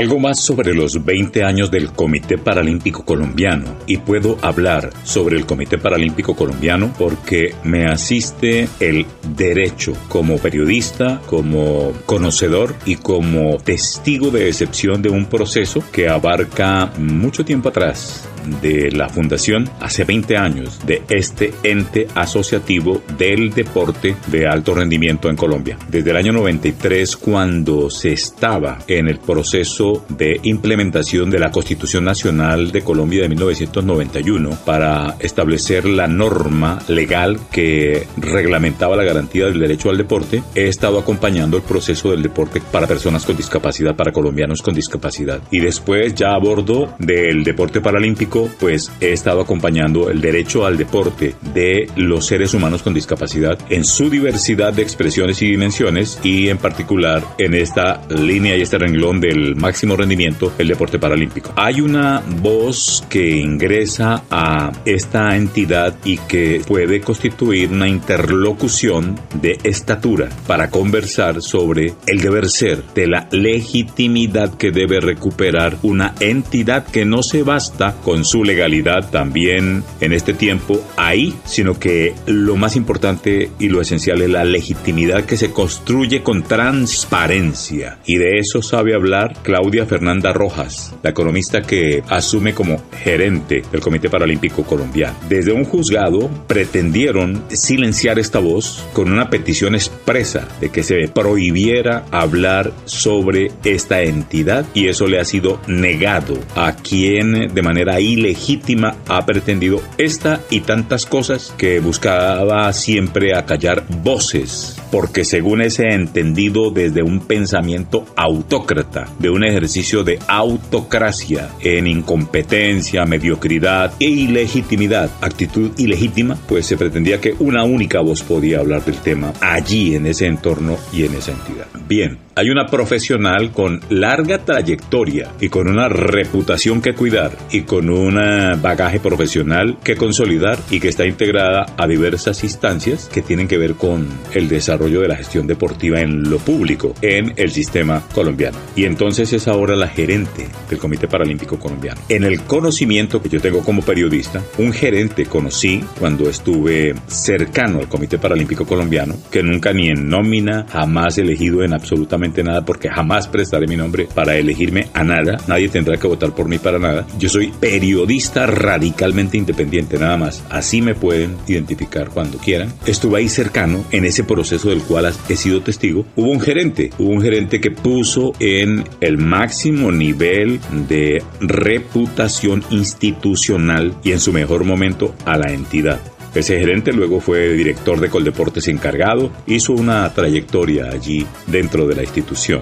Algo más sobre los 20 años del Comité Paralímpico Colombiano y puedo hablar sobre el Comité Paralímpico Colombiano porque me asiste el derecho como periodista, como conocedor y como testigo de excepción de un proceso que abarca mucho tiempo atrás de la fundación hace 20 años de este ente asociativo del deporte de alto rendimiento en Colombia. Desde el año 93, cuando se estaba en el proceso de implementación de la Constitución Nacional de Colombia de 1991 para establecer la norma legal que reglamentaba la garantía del derecho al deporte, he estado acompañando el proceso del deporte para personas con discapacidad, para colombianos con discapacidad. Y después ya a bordo del deporte paralímpico pues he estado acompañando el derecho al deporte de los seres humanos con discapacidad en su diversidad de expresiones y dimensiones y en particular en esta línea y este renglón del máximo rendimiento, el deporte paralímpico. Hay una voz que ingresa a esta entidad y que puede constituir una interlocución de estatura para conversar sobre el deber ser de la legitimidad que debe recuperar una entidad que no se basta con su legalidad también en este tiempo ahí, sino que lo más importante y lo esencial es la legitimidad que se construye con transparencia. Y de eso sabe hablar Claudia Fernanda Rojas, la economista que asume como gerente del Comité Paralímpico Colombiano. Desde un juzgado pretendieron silenciar esta voz con una petición expresa de que se prohibiera hablar sobre esta entidad y eso le ha sido negado. A quien de manera ilegítima ha pretendido esta y tantas cosas que buscaba siempre acallar voces, porque según ese entendido desde un pensamiento autócrata, de un ejercicio de autocracia en incompetencia, mediocridad e ilegitimidad, actitud ilegítima, pues se pretendía que una única voz podía hablar del tema allí en ese entorno y en esa entidad. Bien, hay una profesional con larga trayectoria y con una reputación que cuidar y con un bagaje profesional que consolidar y que está integrada a diversas instancias que tienen que ver con el desarrollo de la gestión deportiva en lo público en el sistema colombiano. Y entonces es ahora la gerente del Comité Paralímpico Colombiano. En el conocimiento que yo tengo como periodista, un gerente conocí cuando estuve cercano al Comité Paralímpico Colombiano, que nunca ni en nómina, jamás elegido en absolutamente nada porque jamás prestaré mi nombre para elegirme a nada. Nadie tendrá que votar por mí para nada. Yo soy periodista radicalmente independiente, nada más. Así me pueden identificar cuando quieran. Estuve ahí cercano en ese proceso del cual he sido testigo. Hubo un gerente, hubo un gerente que puso en el máximo nivel de reputación institucional y en su mejor momento a la entidad. Ese gerente luego fue director de Coldeportes encargado, hizo una trayectoria allí dentro de la institución.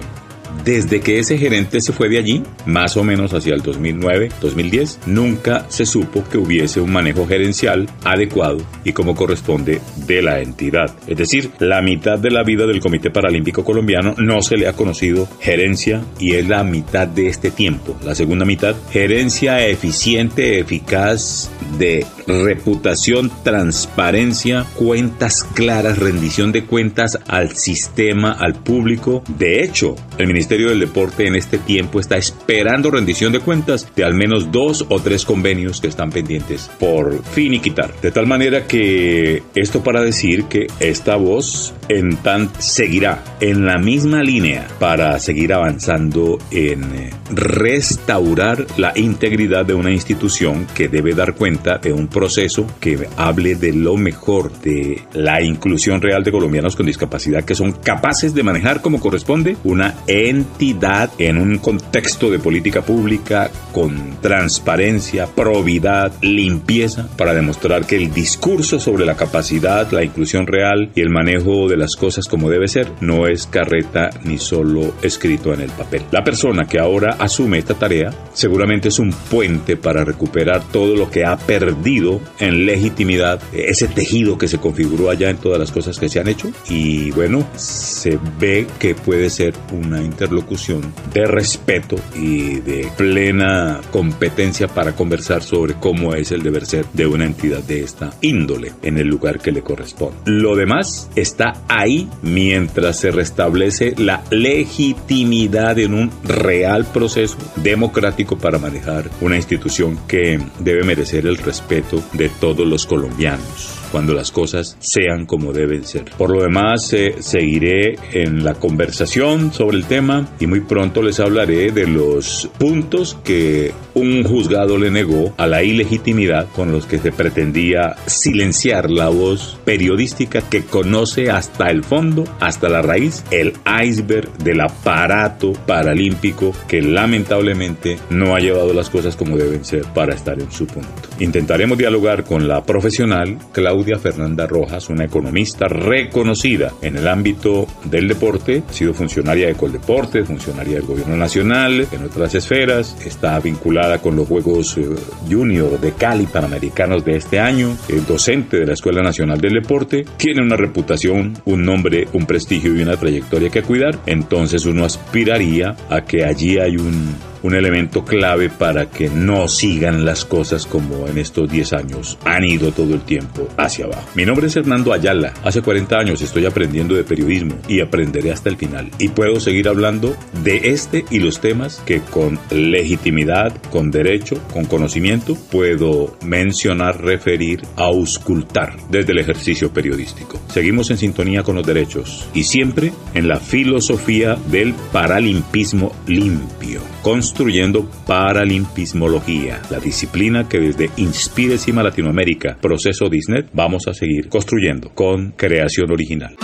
Desde que ese gerente se fue de allí, más o menos hacia el 2009-2010, nunca se supo que hubiese un manejo gerencial adecuado y como corresponde de la entidad. Es decir, la mitad de la vida del Comité Paralímpico Colombiano no se le ha conocido gerencia y es la mitad de este tiempo. La segunda mitad, gerencia eficiente, eficaz, de reputación, transparencia, cuentas claras, rendición de cuentas al sistema, al público. De hecho, el Ministerio del Deporte en este tiempo está esperando rendición de cuentas de al menos dos o tres convenios que están pendientes por fin y quitar. De tal manera que esto para decir que esta voz en tan seguirá en la misma línea para seguir avanzando en eh, restaurar la integridad de una institución que debe dar cuenta de un proceso que hable de lo mejor de la inclusión real de colombianos con discapacidad que son capaces de manejar como corresponde una entidad en un contexto de política pública con transparencia, probidad, limpieza para demostrar que el discurso sobre la capacidad, la inclusión real y el manejo de las cosas como debe ser, no es carreta ni solo escrito en el papel. La persona que ahora asume esta tarea seguramente es un puente para recuperar todo lo que ha perdido en legitimidad, ese tejido que se configuró allá en todas las cosas que se han hecho y bueno, se ve que puede ser una interlocución, de respeto y de plena competencia para conversar sobre cómo es el deber ser de una entidad de esta índole en el lugar que le corresponde. Lo demás está ahí mientras se restablece la legitimidad en un real proceso democrático para manejar una institución que debe merecer el respeto de todos los colombianos cuando las cosas sean como deben ser. Por lo demás, eh, seguiré en la conversación sobre el tema y muy pronto les hablaré de los puntos que un juzgado le negó a la ilegitimidad con los que se pretendía silenciar la voz periodística que conoce hasta el fondo, hasta la raíz, el iceberg del aparato paralímpico que lamentablemente no ha llevado las cosas como deben ser para estar en su punto. Intentaremos dialogar con la profesional Claudia Fernanda Rojas, una economista reconocida en el ámbito del deporte, ha sido funcionaria de Coldeporte, funcionaria del Gobierno Nacional, en otras esferas, está vinculada con los Juegos eh, Junior de Cali Panamericanos de este año, es docente de la Escuela Nacional del Deporte, tiene una reputación, un nombre, un prestigio y una trayectoria que cuidar, entonces uno aspiraría a que allí hay un un elemento clave para que no sigan las cosas como en estos 10 años han ido todo el tiempo hacia abajo. Mi nombre es Hernando Ayala. Hace 40 años estoy aprendiendo de periodismo y aprenderé hasta el final. Y puedo seguir hablando de este y los temas que con legitimidad, con derecho, con conocimiento puedo mencionar, referir, auscultar desde el ejercicio periodístico. Seguimos en sintonía con los derechos y siempre en la filosofía del paralimpismo limpio construyendo paralimpismología, la disciplina que desde Inspirecima Latinoamérica, proceso Disney, vamos a seguir construyendo con creación original.